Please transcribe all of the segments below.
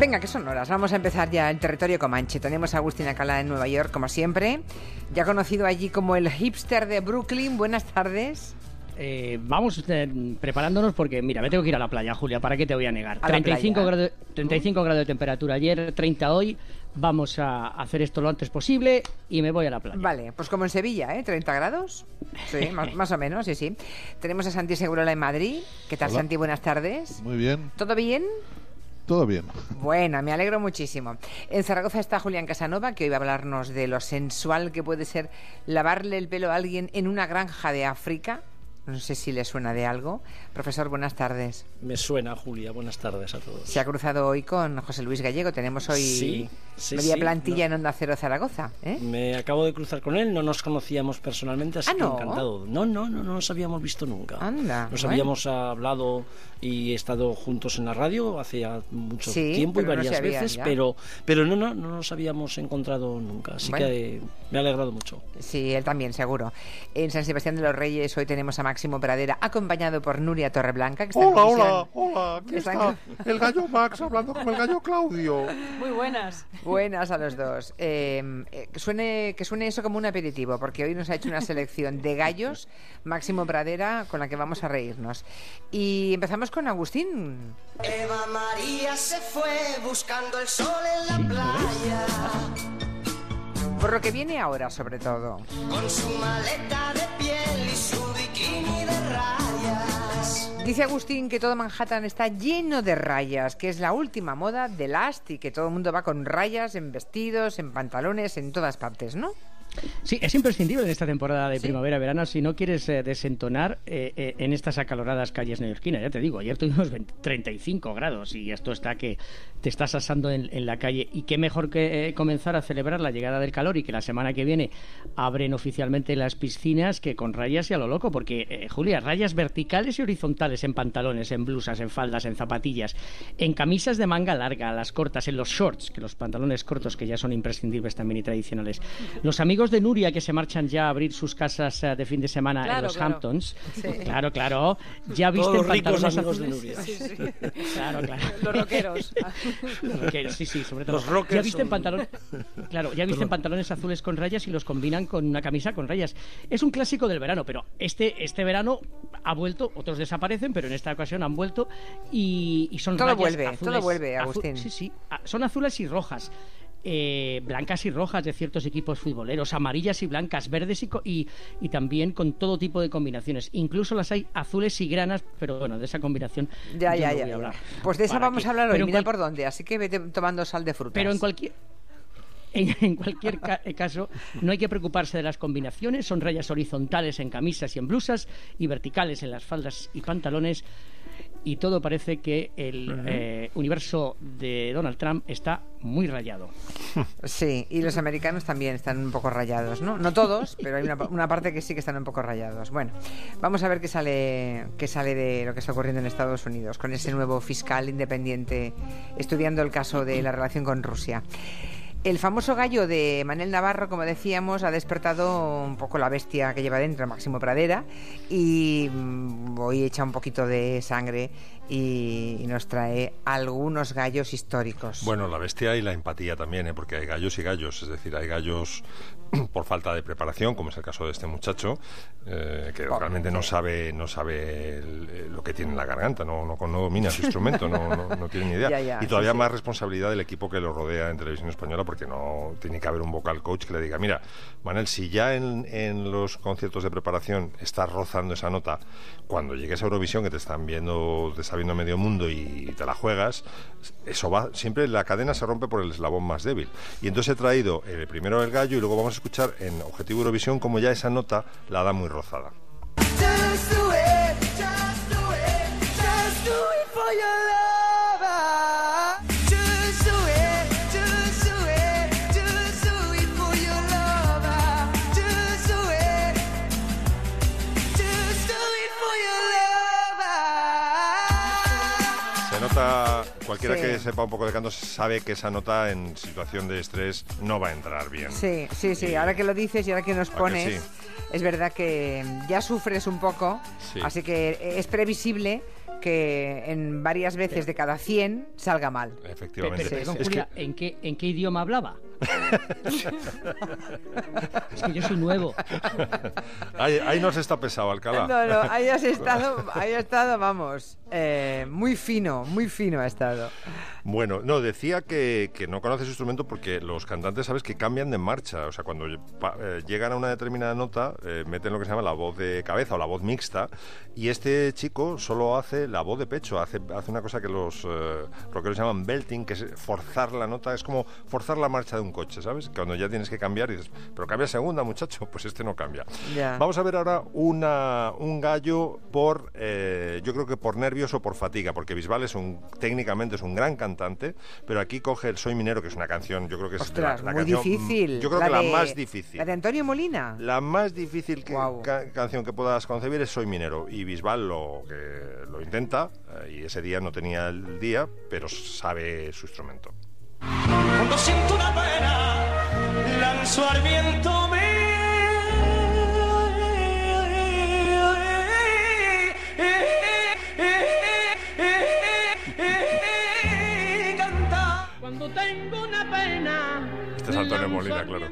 Venga, que son horas. Vamos a empezar ya el territorio comanche. Tenemos a Agustín Acala en Nueva York, como siempre. Ya conocido allí como el hipster de Brooklyn. Buenas tardes. Eh, vamos eh, preparándonos porque, mira, me tengo que ir a la playa, Julia, ¿para qué te voy a negar? A la 35, playa. grados, 35 grados de temperatura ayer, 30 hoy. Vamos a hacer esto lo antes posible y me voy a la playa. Vale, pues como en Sevilla, ¿eh? 30 grados. Sí, más, más o menos, sí, sí. Tenemos a Santi Segurola en Madrid. ¿Qué tal, Hola. Santi? Buenas tardes. Muy bien, ¿Todo bien? Todo bien. Bueno, me alegro muchísimo. En Zaragoza está Julián Casanova, que hoy va a hablarnos de lo sensual que puede ser lavarle el pelo a alguien en una granja de África. No sé si le suena de algo. Profesor, buenas tardes. Me suena, Julia. Buenas tardes a todos. Se ha cruzado hoy con José Luis Gallego. Tenemos hoy Sí, sí, media sí, plantilla no. en Onda Cero Zaragoza. ¿eh? Me acabo de cruzar con él, no nos conocíamos personalmente, así Ah, que ¿no? encantado. No, no, no, no nos habíamos visto nunca. Anda, Nos bueno. habíamos hablado y estado juntos en la radio hace mucho tiempo y no varias habían veces, ya. pero, pero no, no, no nos habíamos encontrado nunca. Así Bueno. que me ha alegrado mucho. Sí, él también, seguro. En San Sebastián de los Reyes hoy tenemos a Máximo Pradera, acompañado por Nuria Torreblanca, que está en Hola, comisión. hola, hola. Aquí Está está en- el gallo Max hablando con el gallo Claudio. Muy buenas. Buenas a los dos. Eh, eh, que, suene, que suene eso como un aperitivo, porque hoy nos ha hecho una selección de gallos, Máximo Pradera, con la que vamos a reírnos. Y empezamos con Agustín. Eva María se fue buscando el sol en la playa Por lo que viene ahora, sobre todo. con su maleta de piel y su bikini de rayas. Dice Agustín que todo Manhattan está lleno de rayas, que es la última moda de Last y que todo el mundo va con rayas en vestidos, en pantalones, en todas partes, ¿no? Sí, es imprescindible en esta temporada de Sí. primavera-verano si no quieres eh, desentonar eh, eh, en estas acaloradas calles neoyorquinas. Ya te digo, ayer tuvimos 20 35 grados y esto está que te estás asando en, en la calle. Y qué mejor que comenzar a celebrar la llegada del calor y que la semana que viene abren oficialmente las piscinas que con rayas y a lo loco. Porque, Julia, rayas verticales y horizontales en pantalones, en blusas, en faldas, en zapatillas, en camisas de manga larga, las cortas, en los shorts, que los pantalones cortos que ya son imprescindibles también y tradicionales. Los amigos de Nuria que se marchan ya a abrir sus casas eh, de fin de semana en Claro, los claro. Hamptons, claro, claro, ya visten Todos los ricos pantalones amigos de azules. Nuria. Claro, claro. Los rockeros. Los rockeros, sí, sí, sobre todo. Los rockers ya visten son- pantalones, claro, ya visten pantalones azules con rayas y los combinan con una camisa con rayas. Es un clásico del verano, pero este este verano ha vuelto, otros desaparecen, pero en esta ocasión han vuelto y, y son Todo rayas vuelve, azules, todo vuelve, azu- Agustín. sí, sí, ah, son azules y rojas. Eh, blancas y rojas de ciertos equipos futboleros, amarillas y blancas, verdes y, co- y, y también con todo tipo de combinaciones. Incluso las hay azules y granas, pero bueno, de esa combinación Ya, ya, no ya. voy a ya. hablar. Pues de esa ¿Para vamos qué? a hablar hoy, mira por dónde, así que vete tomando sal de frutas. pero en cualquier en, en cualquier ca- eh, caso, no hay que preocuparse de las combinaciones. Son rayas horizontales en camisas y en blusas y verticales en las faldas y pantalones. Y todo parece que el eh, universo de Donald Trump está muy rayado. Sí, y los americanos también están un poco rayados, ¿no? No todos, pero hay una, una parte que sí que están un poco rayados. Bueno, vamos a ver qué sale, qué sale de lo que está ocurriendo en Estados Unidos con ese nuevo fiscal independiente estudiando el caso de la relación con Rusia. El famoso gallo de Manel Navarro, como decíamos, ha despertado un poco la bestia que lleva dentro, Máximo Pradera, y mm, hoy echa un poquito de sangre y, nos trae algunos gallos históricos. Bueno, la bestia y la empatía también, ¿eh? porque hay gallos y gallos, es decir, hay gallos por falta de preparación, como es el caso de este muchacho, eh, que realmente no sabe, no sabe el- lo que tiene en la garganta, no, no, no domina su instrumento, no, no, no tiene ni idea. Ya, ya, y todavía sí, más responsabilidad del equipo que lo rodea en televisión española, porque no tiene que haber un vocal coach que le diga, mira, Manel, si ya en, en los conciertos de preparación estás rozando esa nota, cuando llegues a Eurovisión, que te están viendo, te está viendo medio mundo y te la juegas, eso va, siempre la cadena se rompe por el eslabón más débil. Y entonces he traído eh, primero el gallo y luego vamos a escuchar en Objetivo Eurovisión como ya esa nota la da muy rozada. Se nota, cualquiera Sí. que sepa un poco de canto sabe que esa nota en situación de estrés no va a entrar bien. Sí, sí, sí. Y- Ahora que lo dices y ahora que nos ¿A que pones, sí? es verdad que ya sufres un poco, Sí. así que es previsible que en varias veces de cada 100 salga mal. Efectivamente. pero, perdón, Es que- Julia, ¿en, qué, ¿en qué idioma hablaba? es que yo soy nuevo. ahí, ahí no se está pesado, Alcalá. No, no, ahí has estado, ahí ha estado, vamos, eh, muy fino, muy fino ha estado. Bueno, no, decía que, que no conoces su instrumento porque los cantantes, sabes, que cambian de marcha. O sea, cuando pa- eh, llegan a una determinada nota, eh, meten lo que se llama la voz de cabeza o la voz mixta. Y este chico solo hace la voz de pecho. Hace, hace una cosa que los eh, rockeros llaman belting, que es forzar la nota. Es como forzar la marcha de un coche, ¿sabes? Cuando ya tienes que cambiar y dices, pero cambia segunda, muchacho. Pues este no cambia. Vamos a ver ahora una, un gallo por, eh, yo creo que por nervios o por fatiga, porque Bisbal es un, técnicamente es un gran cantante, pero aquí coge el Soy Minero, que es una canción, yo creo que es Ostras, la, la muy canción, difícil. Yo creo que la de- más difícil. La de Antonio Molina. La más difícil que- Guau. ca- canción que puedas concebir es Soy Minero. Y Bisbal lo, que, lo intenta, eh, y ese día no tenía el día, pero sabe su instrumento. Cuando siento una pena, lanzo al viento mi. Cuando tengo una pena. Este es Antonio Molina, claro.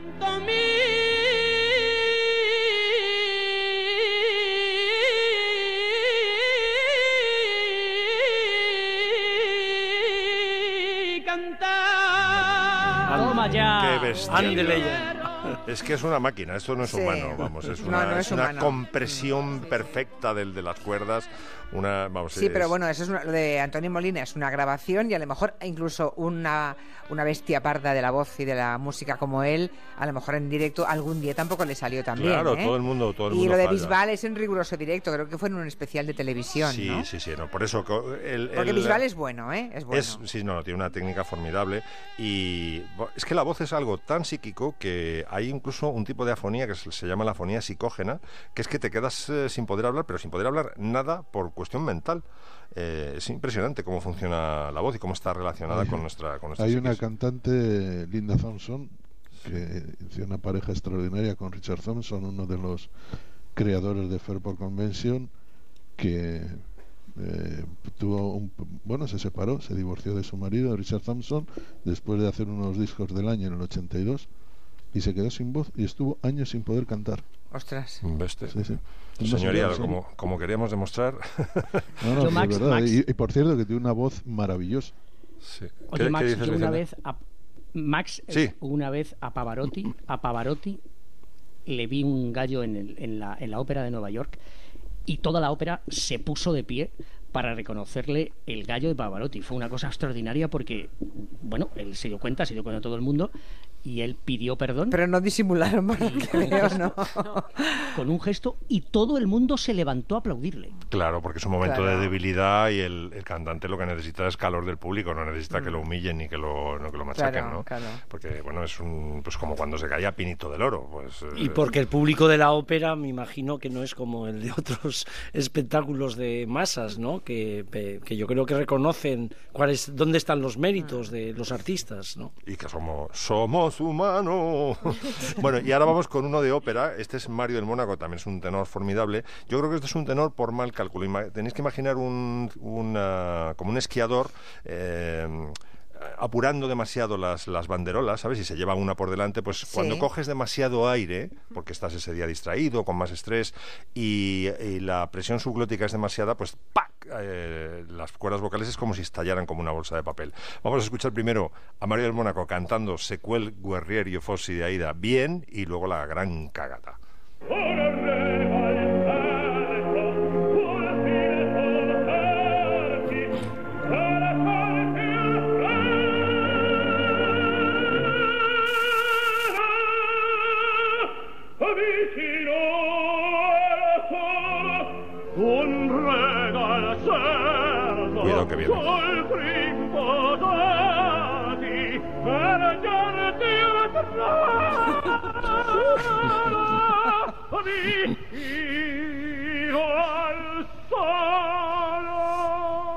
Toma ya. Qué bestia. Es que es una máquina, esto no es Sí. humano, vamos, es No, una, no es una compresión perfecta del de las cuerdas, una, vamos, Sí, es- pero bueno, eso es una- lo de Antonio Molina es una grabación y a lo mejor incluso una, una bestia parda de la voz y de la música como él, a lo mejor en directo algún día tampoco le salió tan bien. Claro, ¿eh? todo el mundo- todo el y mundo lo de. Bisbal es en riguroso directo, creo que fue en un especial de televisión, Sí, ¿no? sí, sí, no, por eso co- el, Porque el- Bisbal es bueno, ¿eh? Es bueno. Es, sí, no, no, tiene una técnica formidable y es que la voz es algo tan psíquico que hay incluso un tipo de afonía que se, se llama la afonía psicógena, que es que te quedas eh, sin poder hablar, pero sin poder hablar nada por cuestión mental. Eh, es impresionante cómo funciona la voz y cómo está relacionada con nuestra con nuestra Hay una cantante, Linda Thompson, que hizo una pareja extraordinaria con Richard Thompson, uno de los creadores de Fairport Convention, que eh, tuvo un, bueno, se separó, se divorció de su marido, Richard Thompson, después de hacer unos discos del año en el 82, y se quedó sin voz y estuvo años sin poder cantar. Ostras. Sí, sí. Señoría, como, como queríamos demostrar. No, no, Yo, sí, Max, es verdad. Max. Y, y por cierto, que tiene una voz maravillosa. sí. ¿Qué- Oye, qué Max, dices, yo una vez a Max eh, Sí. una vez a Pavarotti, a Pavarotti le vi un gallo en, el- en la, en la ópera de Nueva York y toda la ópera se puso de pie para reconocerle el gallo de Pavarotti. Fue una cosa extraordinaria porque, bueno, él se dio cuenta, se dio cuenta todo el mundo y él pidió perdón Pero no disimularon más ¿no? con un gesto y todo el mundo se levantó a aplaudirle. Claro, porque es un momento Claro. de debilidad y el, el cantante lo que necesita es calor del público, no necesita Mm. que lo humillen ni que lo, no que lo machaquen, Claro, ¿no? claro. Porque, bueno, es un, pues como cuando se caía Pinito del Oro. Pues, Y eh, porque el público de la ópera, me imagino que no es como el de otros espectáculos de masas, ¿no? Que, pe- que yo creo que reconocen cuáles, dónde están los méritos de los artistas, ¿no? Y que somos, somos humanos. bueno, y ahora vamos con uno de ópera. Este es Mario del Mónaco, también es un tenor formidable. Yo creo que este es un tenor por mal cálculo. Tenéis que imaginar un, como un esquiador. eh, apurando demasiado las, las banderolas, ¿sabes? Y se lleva una por delante, pues cuando coges demasiado aire, porque estás ese día distraído, con más estrés, y, y la presión subglótica es demasiada, pues ¡pac! Eh, las cuerdas vocales es como si estallaran como una bolsa de papel. Vamos a escuchar primero a Mario del Mónaco cantando Sequel Guerrier y Fossi de Aida bien, y luego la gran cagata. Pero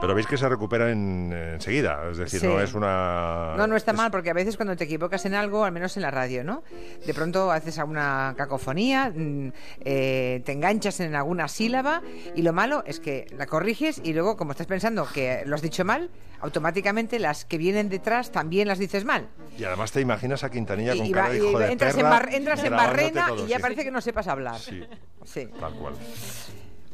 Pero veis que se recupera en- enseguida, es decir, Sí. no es una... No, no está es- mal, porque a veces cuando te equivocas en algo, al menos en la radio, ¿no? De pronto haces alguna cacofonía, mm, eh, te enganchas en alguna sílaba y lo malo es que la corriges y luego, como estás pensando que lo has dicho mal, automáticamente las que vienen detrás también las dices mal. Y además te imaginas a Quintanilla con y cara va- y hijo de entras, en, bar- entras en barrena todo, y ya sí. parece que no sepas hablar. Sí, Sí. tal cual.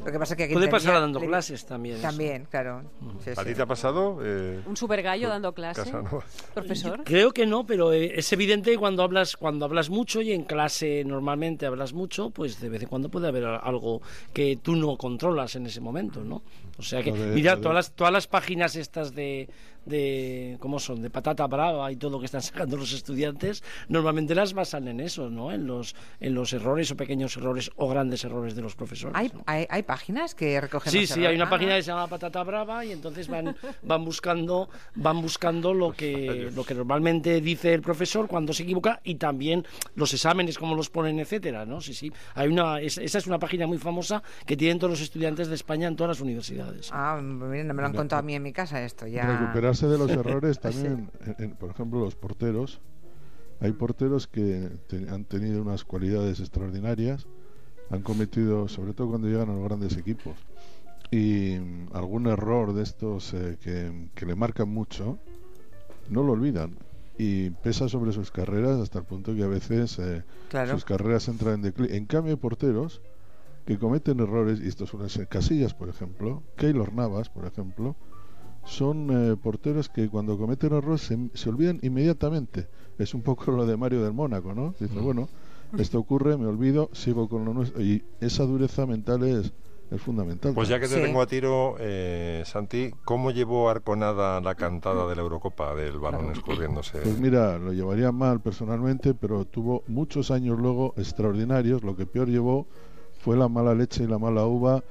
Lo que pasa es que a Puede pasar dando le- clases también. eso. También, claro. Sí, ¿A sí. ti te ha pasado? eh, Un super gallo dando clase. Casanova? Profesor. Creo que no, pero eh, es evidente que cuando hablas cuando hablas mucho y en clase normalmente hablas mucho, pues de vez en cuando puede haber algo que tú no controlas en ese momento, ¿no? O sea que, mira, todas las, todas las páginas estas de, de, ¿cómo son? De patata brava y todo lo que están sacando los estudiantes, normalmente las basan en eso, ¿no? En los, en los errores o pequeños errores o grandes errores de los profesores. ¿Hay, ¿no? hay, hay páginas que recogen Sí, los sí, hay una Ah, página que se llama Patata Brava y entonces van, van buscando, van buscando lo que, lo que normalmente dice el profesor cuando se equivoca y también los exámenes, cómo los ponen, etcétera, ¿no? Sí, sí. Hay una, es- esa es una página muy famosa que tienen todos los estudiantes de España en todas las universidades. Ah, mira, no me lo han contado a mí en mi casa esto. Ya... Recuperarse de los errores también, en- en- por ejemplo, los porteros. Hay porteros que te- han tenido unas cualidades extraordinarias, han cometido, sobre todo cuando llegan a los grandes equipos, y mm, algún error de estos eh, que, que le marcan mucho, no lo olvidan. Y pesa sobre sus carreras hasta el punto que a veces eh, Claro. sus carreras entran en declive. En cambio, hay porteros que cometen errores, y estos son ser Casillas, por ejemplo, Keylor Navas, por ejemplo, son eh, porteros que cuando cometen errores se, se olvidan inmediatamente. Es un poco lo de Mario del Mónaco, ¿no? Dice, bueno, esto ocurre, me olvido, sigo con lo nuestro. Y esa dureza mental es, es fundamental. Pues ya que te Sí. tengo a tiro, eh, Santi, ¿cómo llevó Arconada la cantada de la Eurocopa del balón escurriéndose? Pues mira, lo llevaría mal personalmente, pero tuvo muchos años luego extraordinarios. Lo que peor llevó fue la mala leche y la mala uva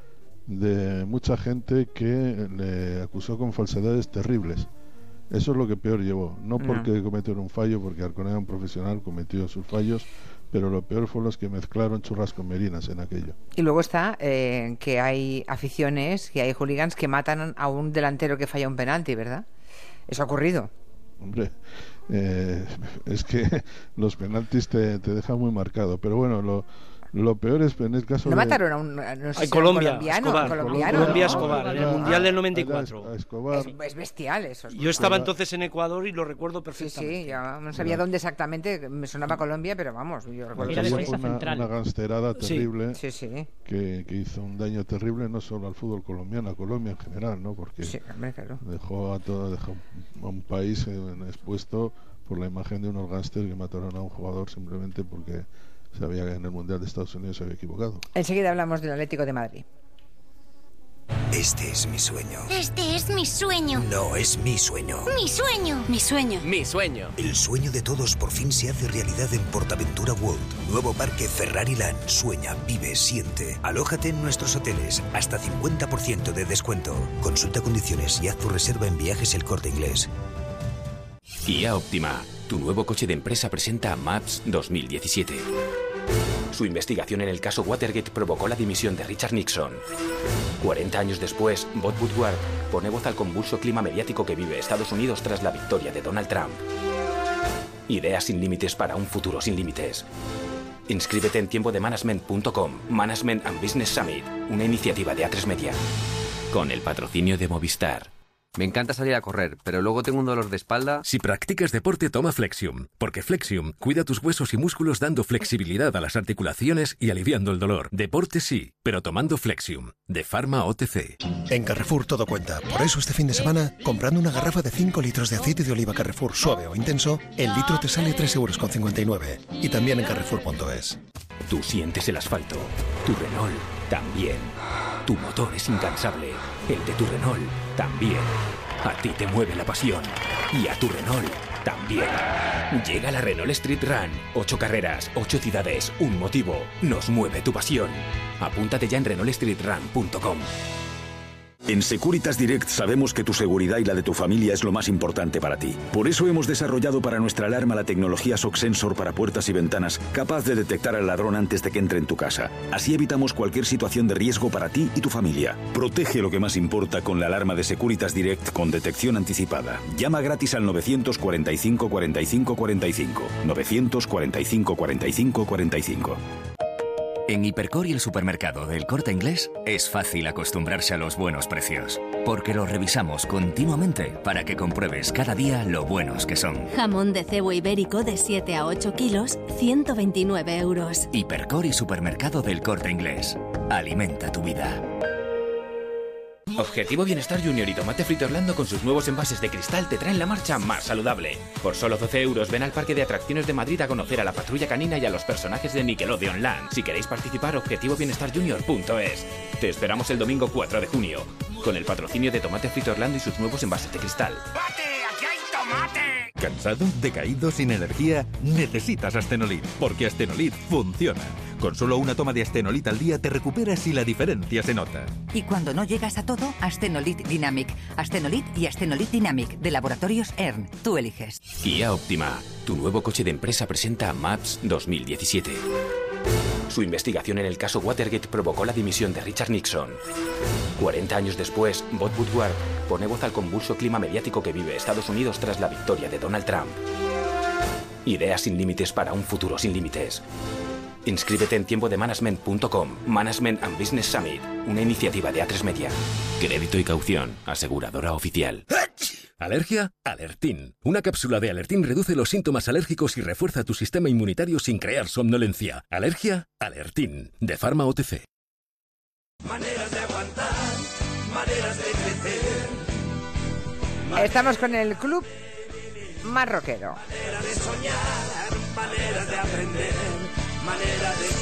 de mucha gente que le acusó con falsedades terribles. Eso es lo que peor llevó. No porque cometiera un fallo, porque Arconada, un profesional, cometió sus fallos, pero lo peor fue los que mezclaron churras con merinas en aquello. Y luego está eh, que hay aficiones, que hay hooligans que matan a un delantero que falla un penalti, ¿verdad? Eso ha ocurrido. Hombre, eh, es que los penaltis te, te dejan muy marcado. Pero bueno, lo, lo peor es en el caso No de... mataron a un, no sé si un Colombia, colombiano, Escobar, colombiano, Colombia ¿no? Escobar, en el Ah, Mundial del ah, 94. a Escobar. Es, es bestial eso. es Yo estaba Escobar. entonces en Ecuador y lo recuerdo Sí, perfectamente. sí, ya no sabía dónde exactamente, me sonaba Colombia, pero vamos, yo recuerdo Era que sí. una, central. una gangsterada Sí. terrible Sí, sí, que, que hizo un daño terrible no solo al fútbol colombiano, a Colombia en general, ¿no? Porque sí, hombre, claro. dejó a todo dejó a un país eh, expuesto por la imagen de unos gángsters que mataron a un jugador simplemente porque sabía que en el mundial de Estados Unidos se había equivocado. Enseguida hablamos del Atlético de Madrid. Este es mi sueño. Este es mi sueño. No es mi sueño. Mi sueño. Mi sueño. Mi sueño. El sueño de todos por fin se hace realidad en Portaventura World. Nuevo parque Ferrari Land. Sueña, vive, siente. Alójate en nuestros hoteles. Hasta 50% de descuento. Consulta condiciones y haz tu reserva en viajes el corte inglés. IA Optima, tu nuevo coche de empresa presenta Maps 2017. Su investigación en el caso Watergate provocó la dimisión de Richard Nixon. 40 años después, Bob Woodward pone voz al convulso clima mediático que vive Estados Unidos tras la victoria de Donald Trump. Ideas sin límites para un futuro sin límites. Inscríbete en tiempo de management.com, Management and Business Summit, una iniciativa de A3 Media. Con el patrocinio de Movistar. Me encanta salir a correr, pero luego tengo un dolor de espalda. Si practicas deporte, toma Flexium, porque Flexium cuida tus huesos y músculos dando flexibilidad a las articulaciones y aliviando el dolor. Deporte sí, pero tomando Flexium, de Pharma OTC. En Carrefour todo cuenta. Por eso este fin de semana, comprando una garrafa de 5 litros de aceite de oliva Carrefour suave o intenso, el litro te sale 3,59 euros. Y también en carrefour.es. Tú sientes el asfalto. Tu Renault también. Tu motor es incansable. El de tu Renault también. A ti te mueve la pasión. Y a tu Renault también. Llega la Renault Street Run. Ocho carreras, ocho ciudades, un motivo. Nos mueve tu pasión. Apúntate ya en renaultstreetrun.com. En Securitas Direct sabemos que tu seguridad y la de tu familia es lo más importante para ti. Por eso hemos desarrollado para nuestra alarma la tecnología SOC Sensor para puertas y ventanas, capaz de detectar al ladrón antes de que entre en tu casa. Así evitamos cualquier situación de riesgo para ti y tu familia. Protege lo que más importa con la alarma de Securitas Direct con detección anticipada. Llama gratis al 945 45 45. 945 45 45. En Hipercor y el supermercado del Corte Inglés es fácil acostumbrarse a los buenos precios, porque los revisamos continuamente para que compruebes cada día lo buenos que son. Jamón de cebo ibérico de 7 a 8 kilos, 129 euros. Hipercor y supermercado del Corte Inglés. Alimenta tu vida. Objetivo Bienestar Junior y Tomate Frito Orlando con sus nuevos envases de cristal te traen la marcha más saludable. Por solo 12 euros ven al Parque de Atracciones de Madrid a conocer a la patrulla canina y a los personajes de Nickelodeon Land. Si queréis participar, objetivobienestarjunior.es. Te esperamos el domingo 4 de junio, con el patrocinio de Tomate Frito Orlando y sus nuevos envases de cristal. ¿Cansado? ¿Decaído? ¿Sin energía? Necesitas Astenolit, porque Astenolit funciona. Con solo una toma de Astenolit al día te recuperas y la diferencia se nota. Y cuando no llegas a todo, Astenolit Dynamic. Astenolit y Astenolit Dynamic, de Laboratorios ERN. Tú eliges. Kia Optima, tu nuevo coche de empresa presenta Maps 2017. Su investigación en el caso Watergate provocó la dimisión de Richard Nixon. 40 años después, Bob Woodward pone voz al convulso clima mediático que vive Estados Unidos tras la victoria de Donald Trump. Ideas sin límites para un futuro sin límites. Inscríbete en tiempo de management.com, Management and Business Summit, una iniciativa de A3 Media. Crédito y caución, aseguradora oficial. ¿Alergia? Alertín. Una cápsula de Alertín reduce los síntomas alérgicos y refuerza tu sistema inmunitario sin crear somnolencia. ¿Alergia? Alertín. De Pharma OTC. Maneras de aguantar, maneras de crecer. Estamos con el club marroquero. Manera de soñar, maneras de aprender, maneras de...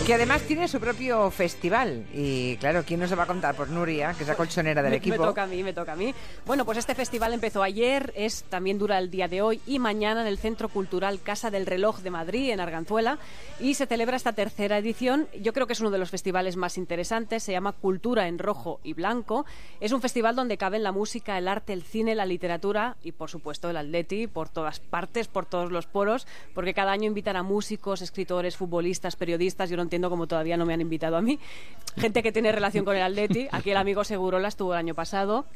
Que además tiene su propio festival. Y claro, ¿quién nos lo va a contar? Pues Nuria, que es la colchonera del Me- equipo. Me toca a mí, me toca a mí. Bueno, pues este festival empezó ayer, es también dura el día de hoy y mañana en el Centro Cultural Casa del Reloj de Madrid, en Arganzuela, y se celebra esta tercera edición. Yo creo que es uno de los festivales más interesantes, se llama Cultura en Rojo y Blanco. Es un festival donde caben la música, el arte, el cine, la literatura y, por supuesto, el atleti por todas partes, por todos los poros, porque cada año invitan a músicos, escritores, futbolistas, periodistas. Yo no entiendo cómo todavía no me han invitado a mí. Gente que tiene relación con el atleti. Aquí el amigo Segurola estuvo el año pasado.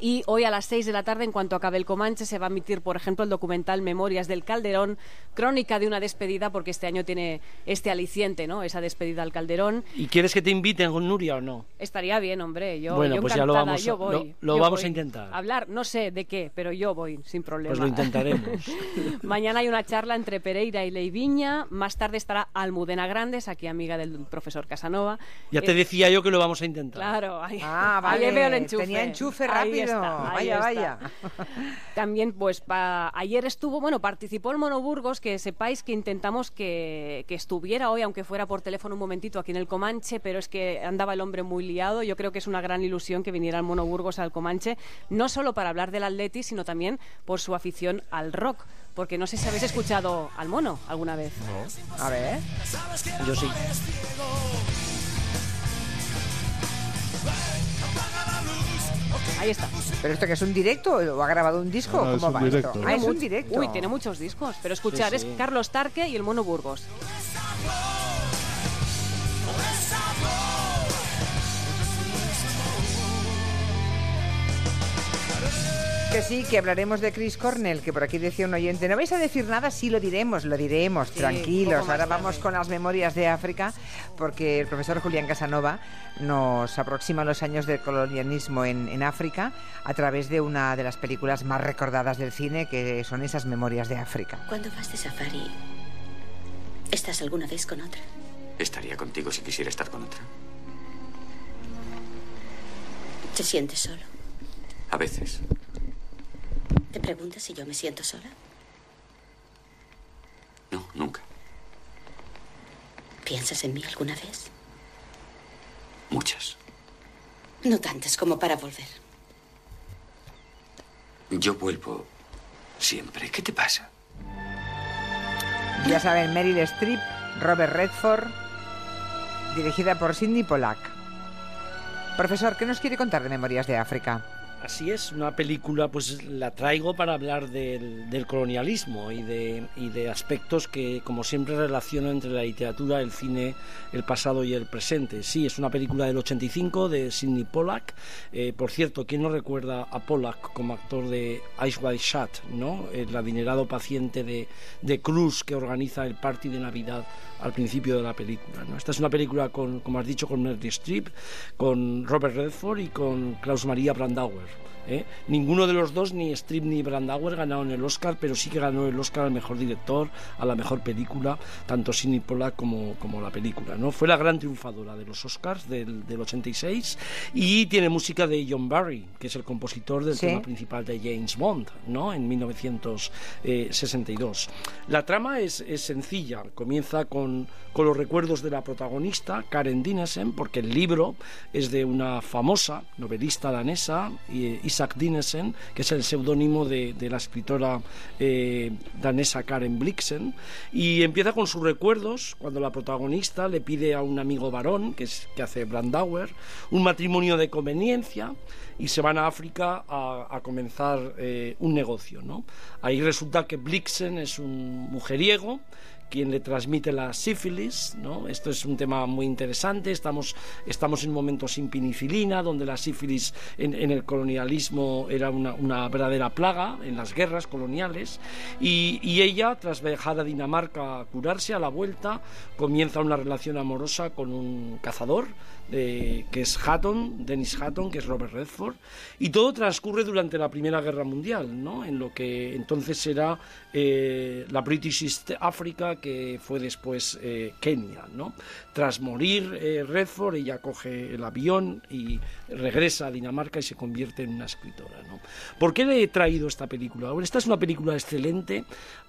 Y hoy a las 6 de la tarde, en cuanto acabe el Comanche, se va a emitir, por ejemplo, el documental Memorias del Calderón, crónica de una despedida, porque este año tiene este aliciente, ¿no? Esa despedida al Calderón. ¿Y quieres que te inviten con Nuria o no? Estaría bien, hombre. Yo, Bueno, yo pues ya lo encantada, vamos a- yo voy. lo- lo yo vamos voy. a intentar. Hablar, no sé de qué, pero yo voy, sin problema. Pues lo intentaremos. Mañana hay una charla entre Pereira y Leiviña. Más tarde estará Almudena Grandes, aquí amiga del profesor Casanova. Ya te Eh, decía yo que lo vamos a intentar. Claro, ahí, Ah, ahí vale. veo el enchufe. Tenía enchufe rápido. Está, ahí Vaya, está. vaya. También, pues, pa- ayer estuvo, bueno, participó el Mono Burgos, que sepáis que intentamos que, que estuviera hoy, aunque fuera por teléfono un momentito aquí en el Comanche, pero es que andaba el hombre muy liado. Yo creo que es una gran ilusión que viniera el Mono Burgos al Comanche, no solo para hablar del Atleti, sino también por su afición al rock. Porque no sé si habéis escuchado al Mono alguna vez. A ver. Yo sí. Ahí está. ¿Pero esto que es un directo o ha grabado un disco? No, es ¿Cómo un va directo. esto? Ah, es un directo. Uy, tiene muchos discos. Pero escuchar, Sí, sí. es Carlos Tarque y el Mono Burgos. Que sí, que hablaremos de Chris Cornell, que por aquí decía un oyente, no vais a decir nada, sí lo diremos, lo diremos, Sí, tranquilos. Ahora vamos con las memorias de África, porque el profesor Julián Casanova nos aproxima los años del colonialismo en, en África a través de una de las películas más recordadas del cine, que son esas memorias de África. Cuando vas de safari, ¿estás alguna vez con otra? Estaría contigo si quisiera estar con otra. ¿Te sientes solo? A veces. ¿Te preguntas si yo me siento sola? No, nunca. ¿Piensas en mí alguna vez? Muchas. No tantas como para volver. Yo vuelvo siempre. ¿Qué te pasa? Ya saben, Meryl Streep, Robert Redford, dirigida por Sidney Pollack. Profesor, ¿qué nos quiere contar de Memorias de África? Así es, una película pues la traigo para hablar del, colonialismo y de, y de aspectos que como siempre relaciono entre la literatura, el cine, el pasado y el presente. Sí, es una película del 85 de Sidney Pollack. Eh, por cierto, ¿quién no recuerda a Pollack como actor de Ice White Shut, ¿no? el adinerado paciente de, de Cruz que organiza el party de Navidad al principio de la película. ¿no? Esta es una película, con, como has dicho, con Meryl Streep, con Robert Redford y con Klaus Maria Brandauer. ¿Eh? Ninguno de los dos, ni Streep ni Brandauer, ganaron el Oscar, pero sí que ganó el Oscar al mejor director, a la mejor película, tanto Sidney Pollack como, como la película. ¿no? Fue la gran triunfadora de los Oscars del, del 86 y tiene música de John Barry, que es el compositor del Sí. tema principal de James Bond, ¿no? en 1962. La trama es, es sencilla, comienza con, con los recuerdos de la protagonista, Karen Dinesen, porque el libro es de una famosa novelista danesa, eh, Isaac Dinesen, que es el seudónimo de, la escritora eh, danesa Karen Blixen, y empieza con sus recuerdos cuando la protagonista le pide a un amigo varón, que, es, que hace Brandauer, un matrimonio de conveniencia y se van a África a, a comenzar eh, un negocio. ¿no? Ahí resulta que Blixen es un mujeriego quien le transmite la sífilis, ¿no? Esto es un tema muy interesante, estamos, estamos en un momento sin penicilina, donde la sífilis en, en el colonialismo era una, una verdadera plaga, en las guerras coloniales, y, y ella, tras viajar a Dinamarca a curarse, a la vuelta, comienza una relación amorosa con un cazador, que es Hatton, Dennis Hatton, que es Robert Redford, y todo transcurre durante la Primera Guerra Mundial, ¿no? en lo que entonces era eh, la British East Africa, que fue después eh, Kenia. ¿no? Tras morir eh, Redford, ella coge el avión y regresa a Dinamarca y se convierte en una escritora. ¿Por qué le he traído esta película? Bueno, esta es una película excelente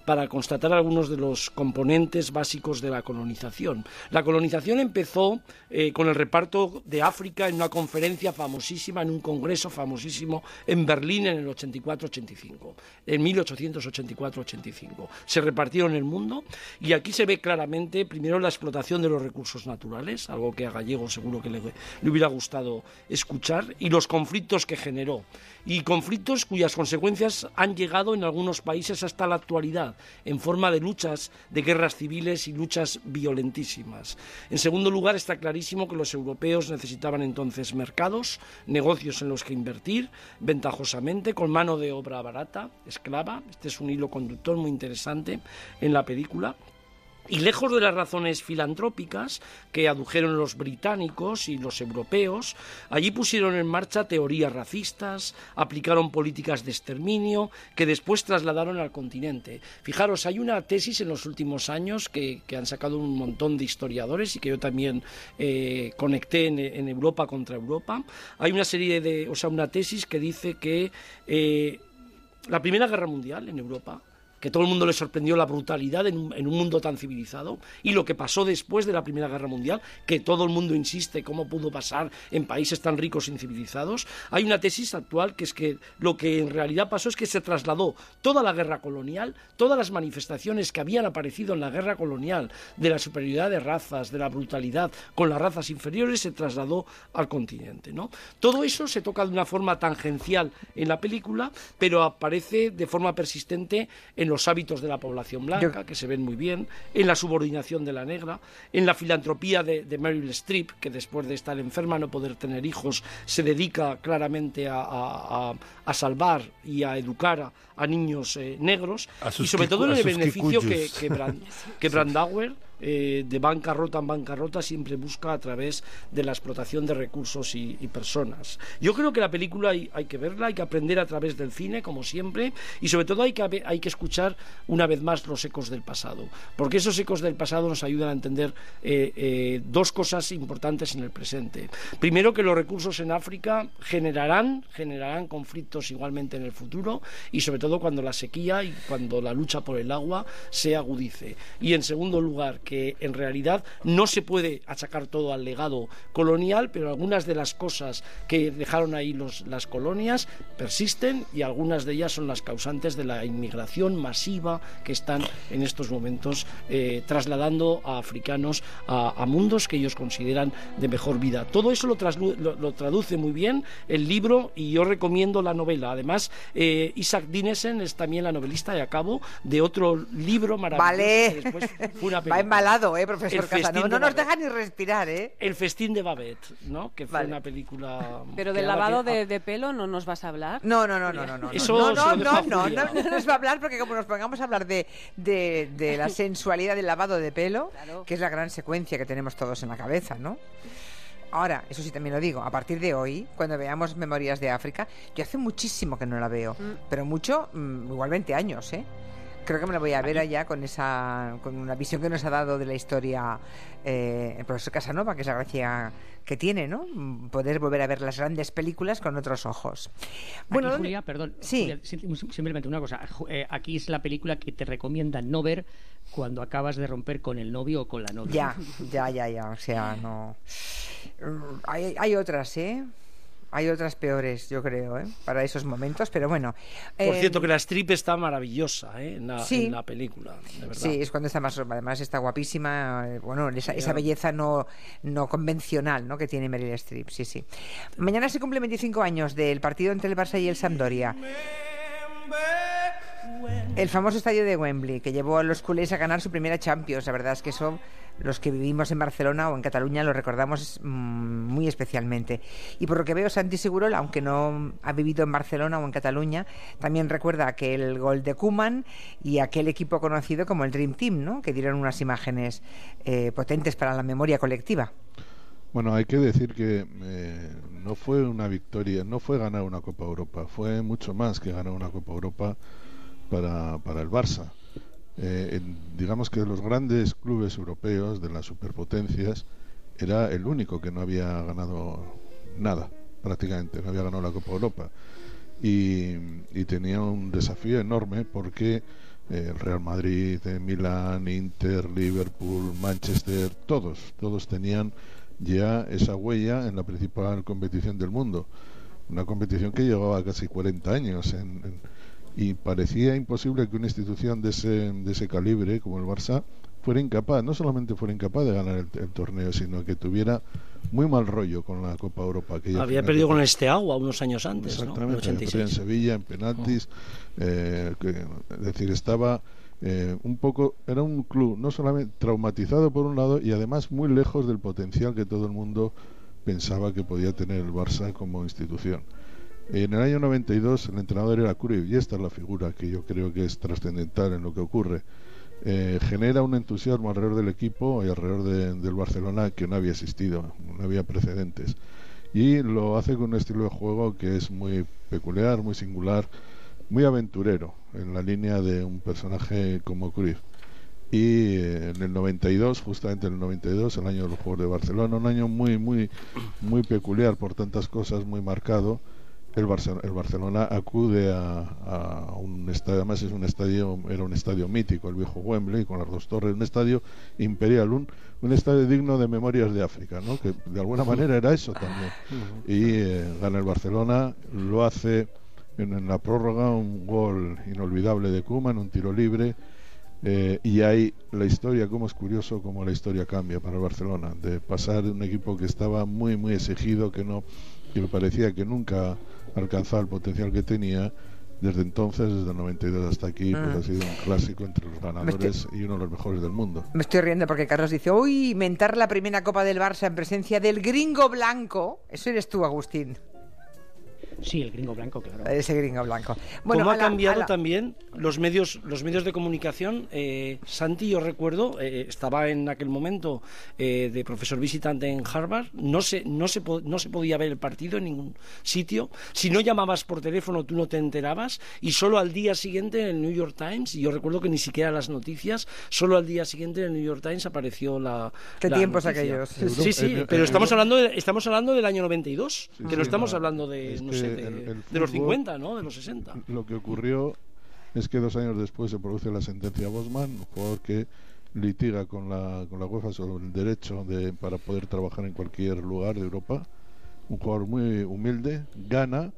para constatar algunos de los componentes básicos de la colonización. La colonización empezó eh, con el reparto de África en una conferencia famosísima, en un congreso famosísimo en Berlín en el 84-85, en 1884-85. Se repartieron el mundo y aquí se ve claramente primero la explotación de los recursos naturales, algo que a Gallego seguro que le, le hubiera gustado escuchar, y los conflictos que generó. Y conflictos cuyas consecuencias han llegado en algunos países hasta la actualidad, en forma de luchas, de guerras civiles y luchas violentísimas. En segundo lugar, está clarísimo que los europeos necesitaban entonces mercados, negocios en los que invertir, ventajosamente, con mano de obra barata, esclava. Este es un hilo conductor muy interesante en la película. Y lejos de las razones filantrópicas que adujeron los británicos y los europeos, allí pusieron en marcha teorías racistas, aplicaron políticas de exterminio que después trasladaron al continente. Fijaros, hay una tesis en los últimos años que, que han sacado un montón de historiadores y que yo también eh, conecté en, en Europa contra Europa. Hay una serie de, o sea, una tesis que dice que eh, la Primera Guerra Mundial en Europa que todo el mundo le sorprendió la brutalidad en un, mundo tan civilizado y lo que pasó después de la Primera Guerra Mundial, que todo el mundo insiste cómo pudo pasar en países tan ricos y civilizados. Hay una tesis actual que es que lo que en realidad pasó es que se trasladó toda la guerra colonial, todas las manifestaciones que habían aparecido en la guerra colonial de la superioridad de razas, de la brutalidad con las razas inferiores, se trasladó al continente. ¿no? Todo eso se toca de una forma tangencial en la película, pero aparece de forma persistente en en los hábitos de la población blanca, que se ven muy bien, en la subordinación de la negra, en la filantropía de, de Meryl Streep, que después de estar enferma, no poder tener hijos, se dedica claramente a, a, a salvar y a educar a, a niños eh, negros, y sobre todo en el beneficio que, que, Brand, que Brandauer eh, de bancarrota en bancarrota siempre busca a través de la explotación de recursos y, y personas. Yo creo que la película hay, que verla, hay que aprender a través del cine, como siempre, y sobre todo hay que, hay que escuchar una vez más los ecos del pasado, porque esos ecos del pasado nos ayudan a entender eh, eh, dos cosas importantes en el presente. Primero, que los recursos en África generarán, generarán conflictos igualmente en el futuro, y sobre todo cuando la sequía y cuando la lucha por el agua se agudice. Y en segundo lugar, que en realidad no se puede achacar todo al legado colonial, pero algunas de las cosas que dejaron ahí los, las colonias persisten y algunas de ellas son las causantes de la inmigración masiva que están en estos momentos eh, trasladando a africanos a, a mundos que ellos consideran de mejor vida. Todo eso lo, lo- lo traduce muy bien el libro y yo recomiendo la novela. Además, eh, Isaac Dinesen es también la novelista de a cabo de otro libro maravilloso Vale. que después fue una película. Embalado, ¿eh, profesor Casanova? No nos deja ni respirar, ¿eh? El festín de Babette, ¿no? Que fue Vale. una película. Pero del lavado que- de, de pelo no nos vas a hablar. No, no, no, no, no, no. Eso no, no, no, no, Julia. no, no nos va a hablar porque como nos pongamos a hablar de, de, de la sensualidad del lavado de pelo, que es la gran secuencia que tenemos todos en la cabeza, ¿no? Ahora, eso sí también lo digo, a partir de hoy, cuando veamos Memorias de África, yo hace muchísimo que no la veo, pero mucho, mm, igual 20 años, ¿eh? Creo que me la voy a ver allá con esa con una visión que nos ha dado de la historia eh, el profesor Casanova, que es la gracia que tiene, ¿no? Poder volver a ver las grandes películas con otros ojos. Bueno, ¿dónde- Julia, perdón. Sí. Julia, simplemente una cosa. Eh, aquí es la película que te recomiendan no ver cuando acabas de romper con el novio o con la novia. Ya, ya, ya, ya. O sea, no. Mm, Hay, hay otras, ¿eh? Hay otras peores, yo creo, ¿eh? Para esos momentos, pero bueno. Por Eh, cierto, que la strip está maravillosa ¿eh? en, la, sí. en la película, de verdad. Sí, es cuando está más, además está guapísima, eh, bueno, esa, esa belleza no, no convencional, ¿no? Que tiene Meryl Streep, sí, sí. Mañana se cumplen 25 años del partido entre el Barça y el Sampdoria. El famoso estadio de Wembley, que llevó a los culés a ganar su primera Champions. La verdad es que eso, los que vivimos en Barcelona o en Cataluña, lo recordamos mm, muy especialmente. Y por lo que veo, Santi Segurola, aunque no ha vivido en Barcelona o en Cataluña, también recuerda aquel gol de Kuman y aquel equipo conocido como el Dream Team, ¿no? que dieron unas imágenes eh, potentes para la memoria colectiva. Bueno, hay que decir que eh, no fue una victoria, no fue ganar una Copa Europa, fue mucho más que ganar una Copa Europa para, para el Barça. Eh, digamos que de los grandes clubes europeos, de las superpotencias, era el único que no había ganado nada, prácticamente, no había ganado la Copa Europa. Y, tenía un desafío enorme porque eh, el Real Madrid, eh, Milán, Inter, Liverpool, Manchester, todos, todos tenían ya esa huella en la principal competición del mundo. Una competición que llevaba casi 40 años en- y parecía imposible que una institución de ese, de ese calibre como el Barça fuera incapaz, no solamente fuera incapaz de ganar el, el torneo, sino que tuviera muy mal rollo con la Copa Europa. Había perdido que- con el Steaua unos años antes, ¿no? En el Exactamente, en 86. Sevilla, en penaltis. eh, que- es decir, estaba eh, un poco. Era un club no solamente traumatizado por un lado y además muy lejos del potencial que todo el mundo pensaba que podía tener el Barça como institución. En el año 92 el entrenador era Cruyff y esta es la figura que yo creo que es trascendental en lo que ocurre. Eh, genera un entusiasmo alrededor del equipo y alrededor de- del Barcelona que no había existido, no había precedentes. Y lo hace con un estilo de juego que es muy peculiar, muy singular, muy aventurero, en la línea de un personaje como Cruyff. Y eh, en el 92, justamente en el 92, el año de los Juegos de Barcelona, un año muy, muy, muy peculiar por tantas cosas, muy marcado, el, Barce- el Barcelona acude a, a un estadio, además es un estadio, era un estadio mítico, el viejo Wembley, con las dos torres, un estadio imperial, un, un estadio digno de memorias de África, ¿no? que de alguna manera era eso también. Y eh, gana el Barcelona, lo hace en, en la prórroga, un gol inolvidable de Koeman, un tiro libre. eh, y ahí la historia, como es curioso, como la historia cambia para el Barcelona, de pasar de un equipo que estaba muy, muy exigido, que no que me parecía que nunca alcanzaba el potencial que tenía, desde entonces, desde el 92 hasta aquí, pues Mm. ha sido un clásico entre los ganadores y uno de los mejores del mundo. Me estoy riendo porque Carlos dice, uy, mentar la primera Copa del Barça en presencia del gringo blanco. Eso eres tú, Agustín. Sí, el gringo blanco, claro. Ese gringo blanco. Cómo a ha la- cambiado la- también los medios, los medios de comunicación. Eh, Santi, yo recuerdo, eh, estaba en aquel momento eh, de profesor visitante en Harvard. No se, no, se po- no se podía ver el partido en ningún sitio. Si no llamabas por teléfono, tú no te enterabas. Y solo al día siguiente en el New York Times, y yo recuerdo que ni siquiera las noticias, solo al día siguiente en el New York Times apareció la. ¿Qué la tiempos noticia. aquellos? Sí, sí, En- pero en- estamos hablando, de, estamos hablando del año 92, que no sí, estamos no, hablando de, no sé, de, el- el de los fútbol- 50, ¿no? De los 60. Lo que ocurrió es que dos años después se produce la sentencia Bosman, un jugador que litiga con la, con la UEFA sobre el derecho de, para poder trabajar en cualquier lugar de Europa. Un jugador muy humilde, gana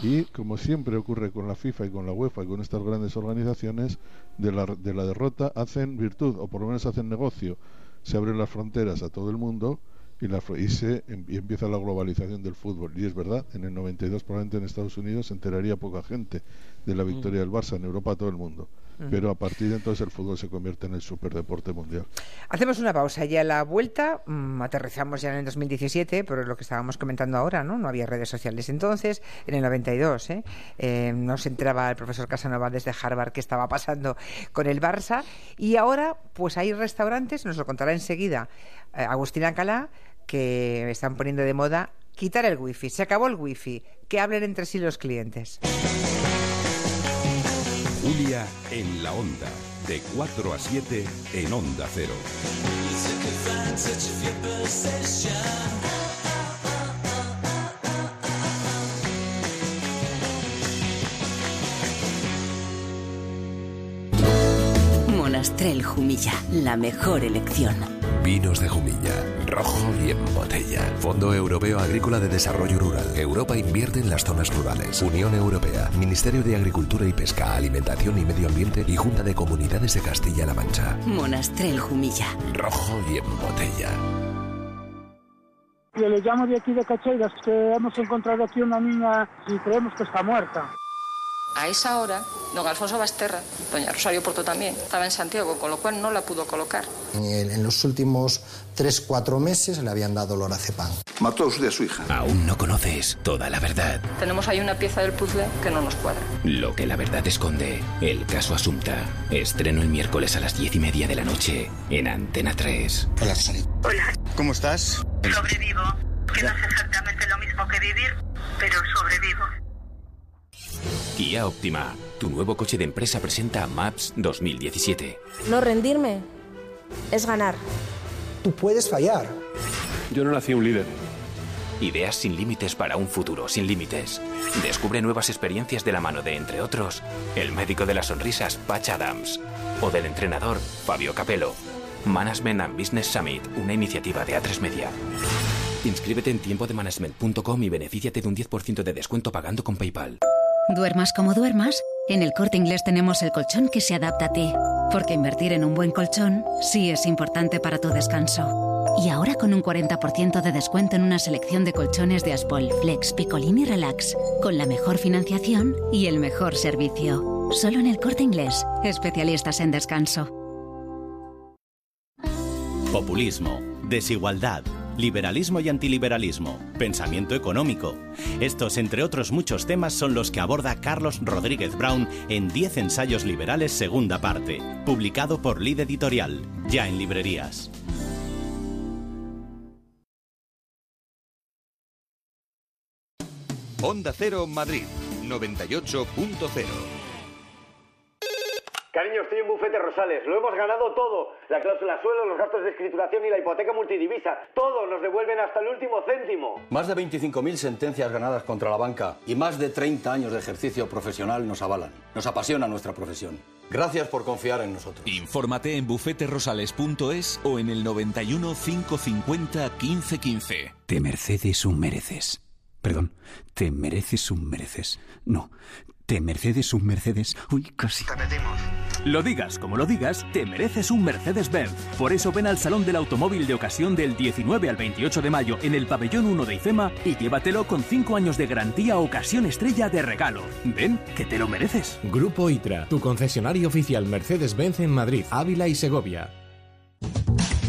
y, como siempre ocurre con la FIFA y con la UEFA y con estas grandes organizaciones, de la, de la derrota hacen virtud, o por lo menos hacen negocio. Se abren las fronteras a todo el mundo y, la, y, se, em, y empieza la globalización del fútbol. Y es verdad, en el 92 probablemente en Estados Unidos se enteraría poca gente de la victoria del Barça, en Europa todo el mundo. Pero a partir de entonces el fútbol se convierte en el superdeporte mundial. Hacemos una pausa y a la vuelta mmm, aterrizamos ya en el 2017, pero es lo que estábamos comentando ahora, ¿no? No había redes sociales entonces, en el 92, ¿eh? Eh, no se enteraba el profesor Casanova desde Harvard qué estaba pasando con el Barça y ahora pues hay restaurantes, nos lo contará enseguida eh, Agustín Alcalá, que están poniendo de moda quitar el wifi. Se acabó el wifi, que hablen entre sí los clientes. Julia en la onda, de 4 a 7 en Onda Cero. Monastrell Jumilla, la mejor elección. Vinos de Jumilla, rojo y en botella. Fondo Europeo Agrícola de Desarrollo Rural. Europa invierte en las zonas rurales. Unión Europea, Ministerio de Agricultura y Pesca, Alimentación y Medio Ambiente y Junta de Comunidades de Castilla-La Mancha. Monastrell Jumilla. Rojo y en botella. Yo le llamo de aquí de Cacheiras que hemos encontrado aquí una niña y creemos que está muerta. A esa hora, don Alfonso Basterra, doña Rosario Porto también, estaba en Santiago, con lo cual no la pudo colocar. En los últimos 3-4 meses le habían dado lorazepam. Mató usted a su hija. Aún no conoces toda la verdad. Tenemos ahí una pieza del puzzle que no nos cuadra. Lo que la verdad esconde. El caso Asunta. Estreno el miércoles a las diez y media de la noche en Antena 3. Hola, Rosario. Hola. ¿Cómo estás? Sobrevivo. Que no es exactamente lo mismo que vivir, pero sobrevivo. Kia Optima, tu nuevo coche de empresa presenta Maps 2017. No rendirme es ganar. Tú puedes fallar. Yo no nací un líder. Ideas sin límites para un futuro sin límites. Descubre nuevas experiencias de la mano de, entre otros, el médico de las sonrisas, Patch Adams, o del entrenador, Fabio Capello. Management and Business Summit, una iniciativa de A3 Media. Inscríbete en tiempodemanagement.com y benefíciate de un 10% de descuento pagando con PayPal. Duermas como duermas, en el corte inglés tenemos el colchón que se adapta a ti. Porque invertir en un buen colchón sí es importante para tu descanso. Y ahora con un 40% de descuento en una selección de colchones de Aspol, Flex, Picolín y Relax. Con la mejor financiación y el mejor servicio. Solo en el corte inglés, especialistas en descanso. Populismo, desigualdad, liberalismo y antiliberalismo, pensamiento económico. Estos, entre otros muchos temas, son los que aborda Carlos Rodríguez Brown en 10 ensayos liberales segunda parte, publicado por Lid Editorial, ya en librerías. Onda Cero Madrid, 98.0. Cariño, estoy en Bufete Rosales. Lo hemos ganado todo. La cláusula suelo, los gastos de escrituración y la hipoteca multidivisa. Todo nos devuelven hasta el último céntimo. Más de 25.000 sentencias ganadas contra la banca y más de 30 años de ejercicio profesional nos avalan. Nos apasiona nuestra profesión. Gracias por confiar en nosotros. Infórmate en bufeterosales.es o en el 91 550 1515. Te mereces un mereces. Perdón, te mereces un mereces. No, te mereces un Mercedes. Uy, casi. Lo digas como lo digas, te mereces un Mercedes-Benz. Por eso ven al Salón del Automóvil de Ocasión del 19 al 28 de mayo en el Pabellón 1 de IFEMA y llévatelo con 5 años de garantía Ocasión Estrella de regalo. Ven, que te lo mereces. Grupo ITRA, tu concesionario oficial Mercedes-Benz en Madrid, Ávila y Segovia.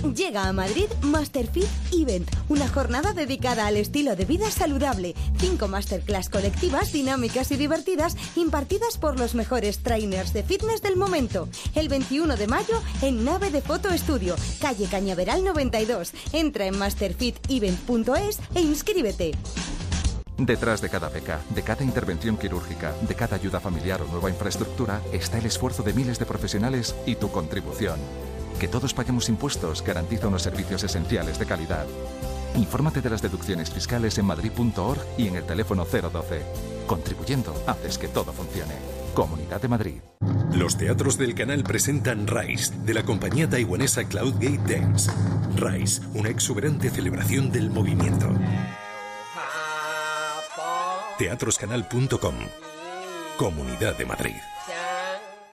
Llega a Madrid Masterfit Event, una jornada dedicada al estilo de vida saludable. Cinco masterclass colectivas, dinámicas y divertidas, impartidas por los mejores trainers de fitness del momento. El 21 de mayo en Nave de Foto Estudio, calle Cañaveral 92. Entra en masterfitevent.es e inscríbete. Detrás de cada beca, de cada intervención quirúrgica, de cada ayuda familiar o nueva infraestructura, está el esfuerzo de miles de profesionales y tu contribución. Que todos paguemos impuestos garantiza unos servicios esenciales de calidad. Infórmate de las deducciones fiscales en madrid.org y en el teléfono 012. Contribuyendo, haces que todo funcione. Comunidad de Madrid. Los teatros del canal presentan Rise, de la compañía taiwanesa Cloudgate Dance. Rise, una exuberante celebración del movimiento. Teatroscanal.com Comunidad de Madrid.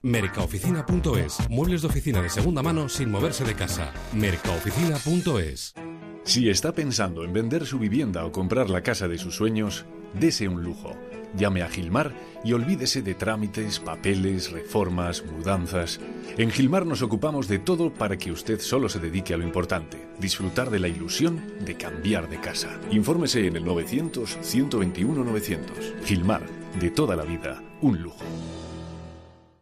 Mercaoficina.es. Muebles de oficina de segunda mano sin moverse de casa. Mercaoficina.es. Si está pensando en vender su vivienda o comprar la casa de sus sueños, dese un lujo. Llame a Gilmar y olvídese de trámites, papeles, reformas, mudanzas. En Gilmar nos ocupamos de todo para que usted solo se dedique a lo importante, disfrutar de la ilusión de cambiar de casa. Infórmese en el 900-121-900. Gilmar, de toda la vida, un lujo.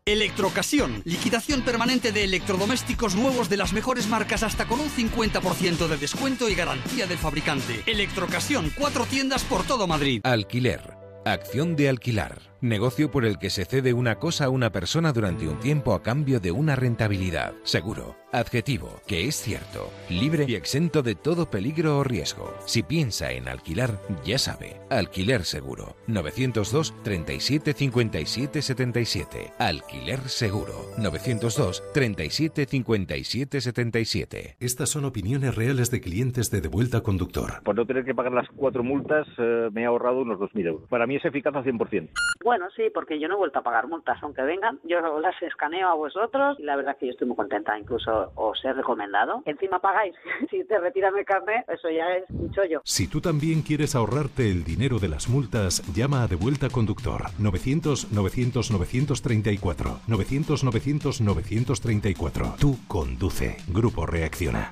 Electrocasión, liquidación permanente de electrodomésticos nuevos de las mejores marcas hasta con un 50% de descuento y garantía del fabricante. Electrocasión, cuatro tiendas por todo Madrid. Alquiler. Acción de alquilar. Negocio por el que se cede una cosa a una persona durante un tiempo a cambio de una rentabilidad. Seguro. Adjetivo. Que es cierto. Libre y exento de todo peligro o riesgo. Si piensa en alquilar, ya sabe. Alquiler seguro. 902 37 57 77. Alquiler seguro. 902 37 57 77. Estas son opiniones reales de clientes de Devuelta Conductor. Por no tener que pagar las cuatro multas, eh, me he ahorrado unos 2.000 euros. Para mí es eficaz al 100%. Bueno, sí, porque yo no he vuelto a pagar multas, aunque vengan. Yo las escaneo a vosotros y la verdad que yo estoy muy contenta. Incluso os he recomendado. Encima pagáis. si te retiran el carnet, eso ya es un chollo. Si tú también quieres ahorrarte el dinero de las multas, llama a Devuelta Conductor. 900 900 934. 900 900 934. Tú conduce. Grupo Reacciona.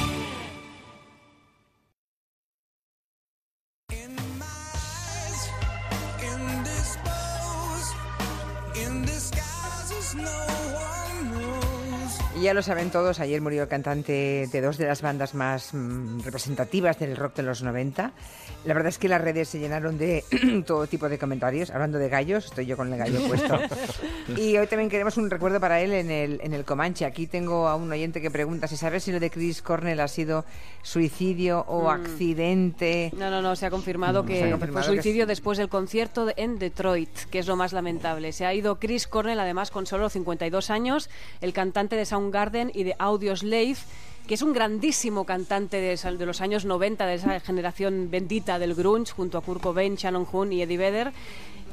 Y ya lo saben todos, ayer murió el cantante de dos de las bandas más mm, representativas del rock de los 90. La verdad es que las redes se llenaron de todo tipo de comentarios. Hablando de gallos, estoy yo con el gallo puesto. y hoy también queremos un recuerdo para él en el, en el Comanche. Aquí tengo a un oyente que pregunta si sabes si lo de Chris Cornell ha sido suicidio o Mm. accidente. No, no, no, se ha confirmado Mm, que fue confirmado que suicidio después del concierto de- en Detroit, que es lo más lamentable. Se ha ido Chris Cornell, además, con solo 52 años, el cantante de Soundgarden y de Audioslave, que es un grandísimo cantante de, los años 90, de esa generación bendita del grunge, junto a Kurt Cobain, Shannon Hoon y Eddie Vedder.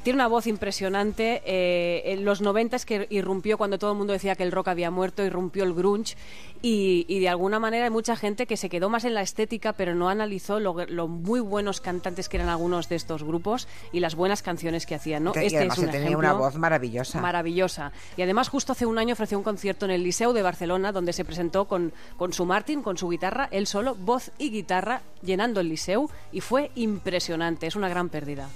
Tiene una voz impresionante. eh, en los 90 es que irrumpió cuando todo el mundo decía que el rock había muerto, irrumpió el grunge. Y, y de alguna manera hay mucha gente que se quedó más en la estética, pero no analizó lo, lo muy buenos cantantes que eran algunos de estos grupos y las buenas canciones que hacían. ¿no? y Este además es un tenía una voz maravillosa. maravillosa. Y además justo hace un año ofreció un concierto en el Liceu de Barcelona donde se presentó con, con su Martin, con su guitarra, él solo, voz y guitarra, llenando el Liceu y fue impresionante. Es una gran pérdida.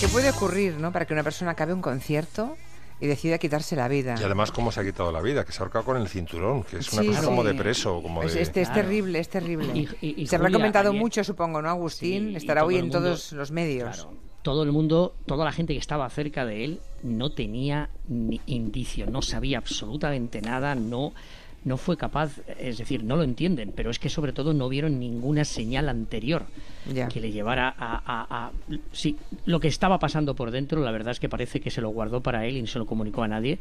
¿Qué puede ocurrir, no? Para que una persona acabe un concierto y decida quitarse la vida. Y además, ¿cómo se ha quitado la vida? Que se ha ahorcado con el cinturón, que es una Sí, cosa sí. como de preso. Como Es, de... este es terrible, es terrible. Y- y- y Se habrá comentado ayer- mucho, supongo, ¿no, Agustín? Sí, Estará hoy en mundo- todos los medios. todo el mundo, toda la gente que estaba cerca de él no tenía ni indicio, no sabía absolutamente nada, no no fue capaz, es decir, no lo entienden, pero es que sobre todo no vieron ninguna señal anterior Ya. que le llevara a, a- a- sí, lo que estaba pasando por dentro, la verdad es que parece que se lo guardó para él y no se lo comunicó a nadie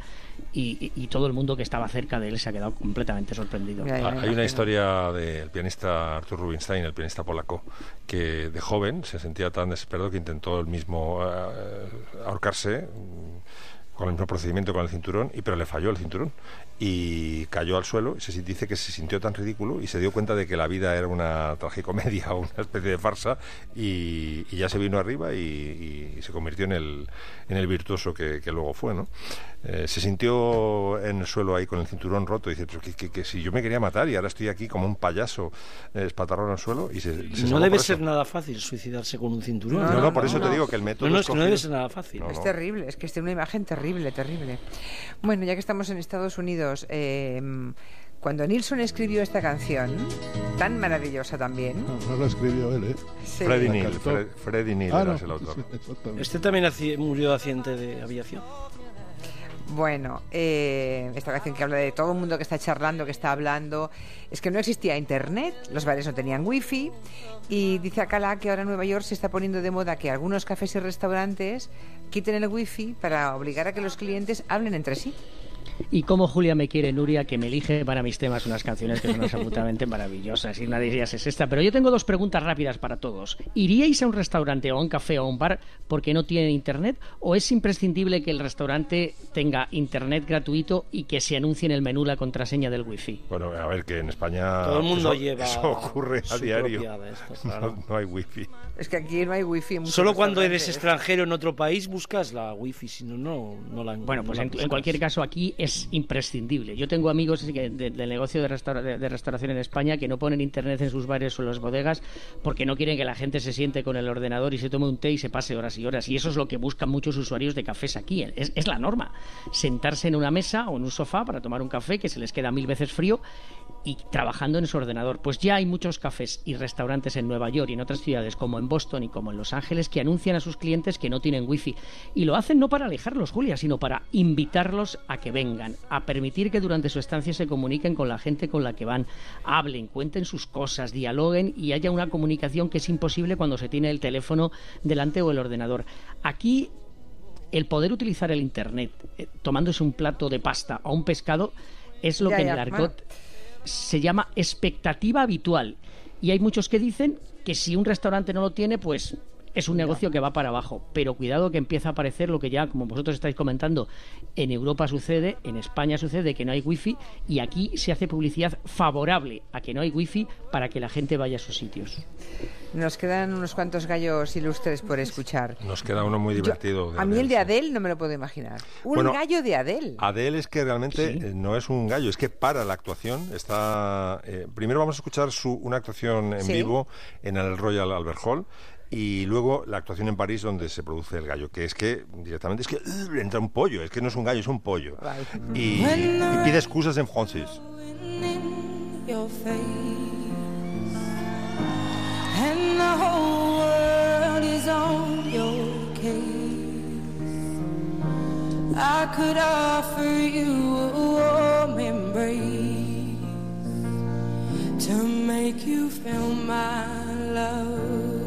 y, y- y todo el mundo que estaba cerca de él se ha quedado completamente sorprendido. Ah, Hay una historia del pianista Arthur Rubinstein, el pianista polaco, que de joven se sentía tan desesperado que intentó el mismo eh, ahorcarse mm, con el mismo procedimiento con el cinturón, y pero le falló el cinturón y cayó al suelo y se dice que se sintió tan ridículo y se dio cuenta de que la vida era una tragicomedia o una especie de farsa y, y ya se vino arriba y, y se convirtió en el, en el virtuoso que, que luego fue, ¿no? eh, se sintió en el suelo ahí con el cinturón roto y dice, pero que, que- que si yo me quería matar y ahora estoy aquí como un payaso eh, espatarrado en el suelo y se, se No debe ser nada fácil suicidarse con un cinturón. No, no, por eso te digo que el método No, no, es que no debe ser nada fácil. Es terrible, es que es una imagen terrible, terrible. Bueno, ya que estamos en Estados Unidos, eh, cuando Nilsson escribió esta canción, tan maravillosa también, No lo escribió él, ¿eh? Sí. Freddie La Neil, cantó. Fred- Freddie Neil Ah, era no, el autor. sí. Este también murió de accidente de aviación. Bueno, eh, esta canción que habla de todo el mundo que está charlando, que está hablando, es que no existía internet, los bares no tenían wifi y dice Acala que ahora en Nueva York se está poniendo de moda que algunos cafés y restaurantes quiten el wifi para obligar a que los clientes hablen entre sí. Y como Julia me quiere, Nuria, que me elige para mis temas unas canciones que son absolutamente maravillosas. Y una de ellas es esta. Pero yo tengo dos preguntas rápidas para todos. ¿Iríais a un restaurante o a un café o a un bar porque no tienen internet? ¿O es imprescindible que el restaurante tenga internet gratuito y que se anuncie en el menú la contraseña del wifi? Bueno, a ver, que en España Todo el mundo eso, lleva eso ocurre a diario. esto, No- claro. no, hay wifi. Es que aquí no hay wifi. Solo cuando eres extranjero en otro país buscas la wifi, si no, no, la Bueno, pues no en, en cualquier caso aquí es imprescindible. Yo tengo amigos del negocio de- de restauración en España que no ponen internet en sus bares o en las bodegas porque no quieren que la gente se siente con el ordenador y se tome un té y se pase horas y horas. Y eso es lo que buscan muchos usuarios de cafés aquí. Es, es la norma. Sentarse en una mesa o en un sofá para tomar un café que se les queda mil veces frío y trabajando en su ordenador. Pues ya hay muchos cafés y restaurantes en Nueva York y en otras ciudades como en Boston y como en Los Ángeles que anuncian a sus clientes que no tienen wifi. Y lo hacen no para alejarlos, Julia, sino para invitarlos a que vengan, a permitir que durante su estancia se comuniquen con la gente con la que van, hablen, cuenten sus cosas, dialoguen y haya una comunicación que es imposible cuando se tiene el teléfono delante o el ordenador. Aquí el poder utilizar el Internet eh, tomándose un plato de pasta o un pescado es lo Ya, que en ya, el argot se llama expectativa habitual. Y hay muchos que dicen que si un restaurante no lo tiene, pues es un negocio que va para abajo. Pero cuidado que empieza a aparecer lo que ya, como vosotros estáis comentando, en Europa sucede, en España sucede que no hay wifi y aquí se hace publicidad favorable a que no hay wifi para que la gente vaya a sus sitios. Nos quedan unos cuantos gallos ilustres por escuchar. Nos queda uno muy divertido. de A mí el de sí. Adele no me lo puedo imaginar. Un Bueno, gallo de Adele. Adele es que realmente eh, no es un gallo, es que para la actuación está... eh, primero vamos a escuchar su, una actuación en Sí. vivo en el Royal Albert Hall y luego la actuación en París donde se produce el gallo, que es que directamente es que uh, entra un pollo, es que no es un gallo, es un pollo. Y, y pide excusas en francés. I could offer you a warm embrace to make you feel my love.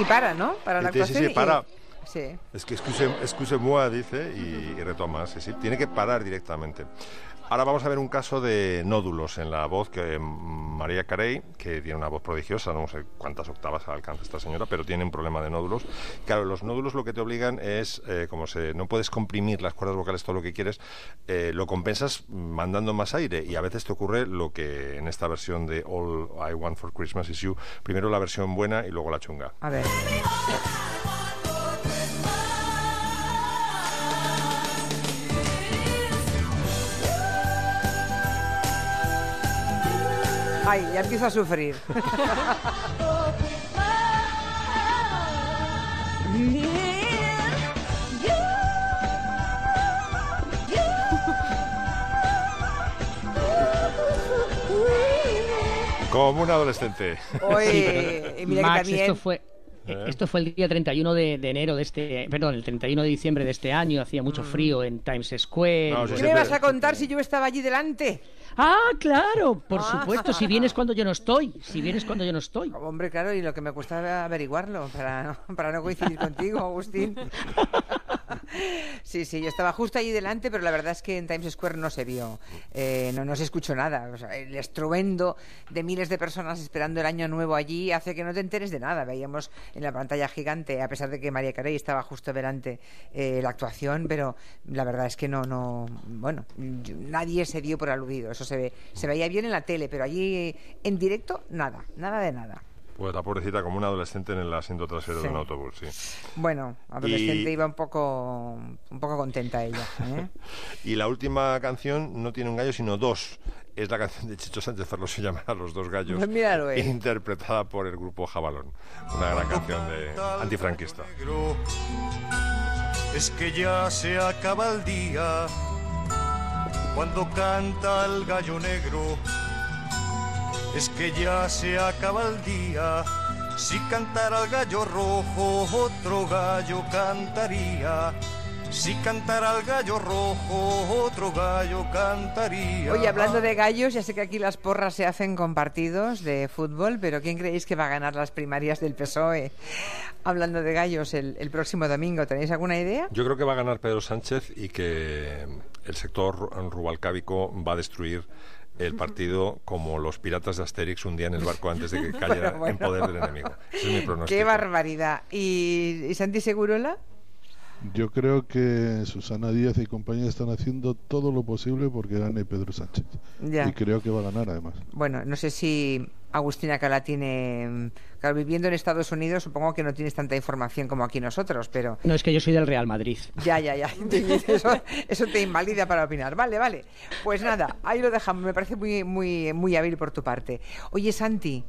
Y para, ¿no? Para la Sí, sí, actuación. sí, para. Sí. Es que excuse, excuse-moi, dice, y, y retoma. Sí, sí, tiene que parar directamente. Ahora vamos a ver un caso de nódulos en la voz que mm, María Carey, que tiene una voz prodigiosa, no sé cuántas octavas alcanza esta señora, pero tiene un problema de nódulos. Claro, los nódulos lo que te obligan es, eh, como se, no puedes comprimir las cuerdas vocales todo lo que quieres, eh, lo compensas mandando más aire y a veces te ocurre lo que en esta versión de All I Want for Christmas Is You, primero la versión buena y luego la chunga. A ver. Ay, ya empiezo a sufrir. Como un adolescente. Oye, mira que Max, también- esto fue ¿Eh? esto fue el día 31 de, de enero de este, perdón, el 31 de diciembre de este año, hacía mucho frío en Times Square. No, ¿Qué me vas a contar si yo estaba allí delante? Ah, claro, por Ah. supuesto, si vienes cuando yo no estoy, si vienes cuando yo no estoy. Hombre, claro, y lo que me cuesta averiguarlo para para no coincidir contigo, Agustín. Sí, sí, yo estaba justo allí delante, pero la verdad es que en Times Square no se vio, eh, no, se escuchó nada. O sea, el estruendo de miles de personas esperando el año nuevo allí hace que no te enteres de nada. Veíamos en la pantalla gigante, a pesar de que María Carey estaba justo delante, eh, la actuación, pero la verdad es que no, no, bueno, nadie se dio por aludido. Eso se ve, se veía bien en la tele, pero allí en directo nada, nada de nada. Pues la pobrecita como una adolescente en el asiento trasero Sí. de un autobús, sí. Bueno, adolescente Y- iba un poco, un poco contenta ella. ¿eh? Y la última canción no tiene un gallo, sino dos. Es la canción de Chicho Sánchez Ferlo, se llama Los dos gallos. Pues míralo, eh. Interpretada por el grupo Jabalón. Una gran canción de antifranquista. es que ya se acaba el día cuando canta el gallo negro. Es que ya se acaba el día. Si cantara el gallo rojo, otro gallo cantaría. Si cantara el gallo rojo, otro gallo cantaría. Oye, hablando de gallos, ya sé que aquí las porras se hacen con partidos de fútbol, pero ¿quién creéis que va a ganar las primarias del PSOE? Hablando de gallos el, el próximo domingo, ¿tenéis alguna idea? Yo creo que va a ganar Pedro Sánchez y que el sector ru- rubalcábico va a destruir el partido como los piratas de Asterix hundían el barco antes de que cayera Bueno, bueno. en poder del enemigo. Ese es mi pronóstico. ¡Qué barbaridad! ¿Y, y Santi Segurola? Yo creo que Susana Díaz y compañía están haciendo todo lo posible porque gane Pedro Sánchez. Ya. Y creo que va a ganar además. Bueno, no sé si Agustina Cala tiene... mm, Claro, viviendo en Estados Unidos supongo que no tienes tanta información como aquí nosotros, pero... No, es que yo soy del Real Madrid. Ya, ya, ya. Eso, eso te invalida para opinar. Vale, vale. Pues nada, ahí lo dejamos. Me parece muy, muy, muy hábil por tu parte. Oye, Santi.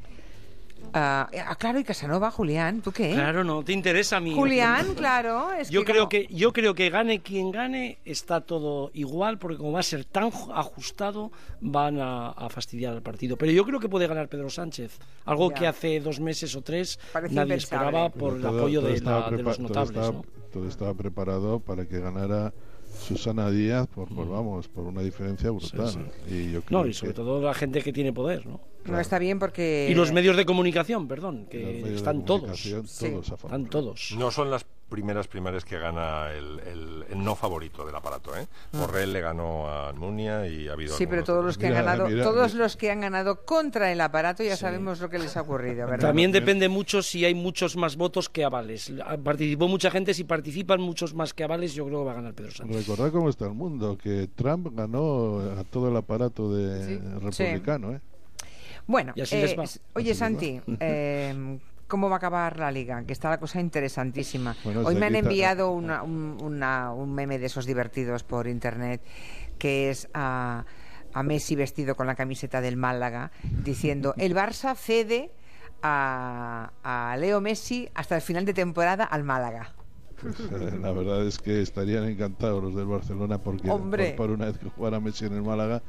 Ah, ah, claro, y Casanova, Julián, ¿tú qué? Claro, no te interesa a mí. Julián, claro. Es yo que creo como- que yo creo que gane quien gane está todo igual porque como va a ser tan ju- ajustado van a, a fastidiar el partido. Pero yo creo que puede ganar Pedro Sánchez, algo Ya. que hace dos meses o tres Parece nadie impensable. esperaba por el apoyo de, la- los todo notables. estaba- ¿no? todo estaba preparado para que ganara Susana Díaz por, Mm. por, vamos, por una diferencia brutal. Y yo creo No, y sobre que- todo la gente que tiene poder, ¿no? No está bien porque... Y los medios de comunicación, perdón, que están todos. todos a favor. Están todos. No son las primeras primarias que gana el, el- el no favorito del aparato. ¿eh? Ah. Borrell le ganó a Almunia y ha habido Sí, pero todos los que han ganado, todos los que han ganado contra el aparato ya sabemos lo que les ha ocurrido, ¿verdad? También depende mucho si hay muchos más votos que avales. Participó mucha gente, si participan muchos más que avales, yo creo que va a ganar Pedro Sánchez. Recordad cómo está el mundo, que Trump ganó a todo el aparato de Sí. republicano, ¿eh? Bueno, Y así eh, les va. s- oye Así les Santi, va. eh, ¿cómo va a acabar la liga? Que está la cosa interesantísima. Bueno, Hoy me han enviado una- un, una- un meme de esos divertidos por internet que es a, a Messi vestido con la camiseta del Málaga diciendo el Barça cede a, a Leo Messi hasta el final de temporada al Málaga. Pues, eh, la verdad es que estarían encantados los del Barcelona porque Hombre. por, por una vez que jugara Messi en el Málaga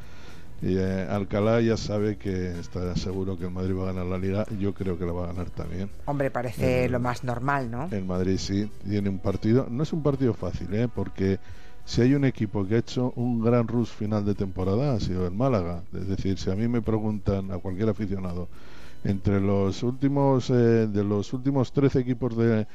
y eh, Alcalá ya sabe que está seguro que el Madrid va a ganar la Liga yo creo que la va a ganar también Hombre, parece Eh, lo más normal, ¿no? el Madrid sí tiene un partido no es un partido fácil ¿eh? porque si hay un equipo que ha hecho un gran rush final de temporada ha sido el Málaga es decir si a mí me preguntan a cualquier aficionado entre los últimos eh, de los últimos 13 equipos de,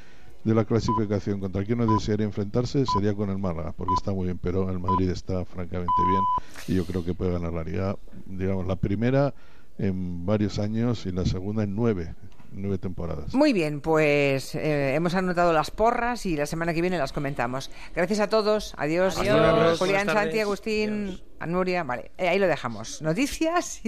de la clasificación contra quién no desearía enfrentarse sería con el Málaga porque está muy bien pero el Madrid está francamente bien y yo creo que puede ganar la liga digamos la primera en varios años y la segunda en nueve nueve temporadas Muy bien, pues eh, hemos anotado las porras y la semana que viene las comentamos. Gracias a todos. Adiós. Adiós. Julián, Buenas tardes. Santi, Agustín, a Nuria. Vale, eh, ahí lo dejamos. Noticias.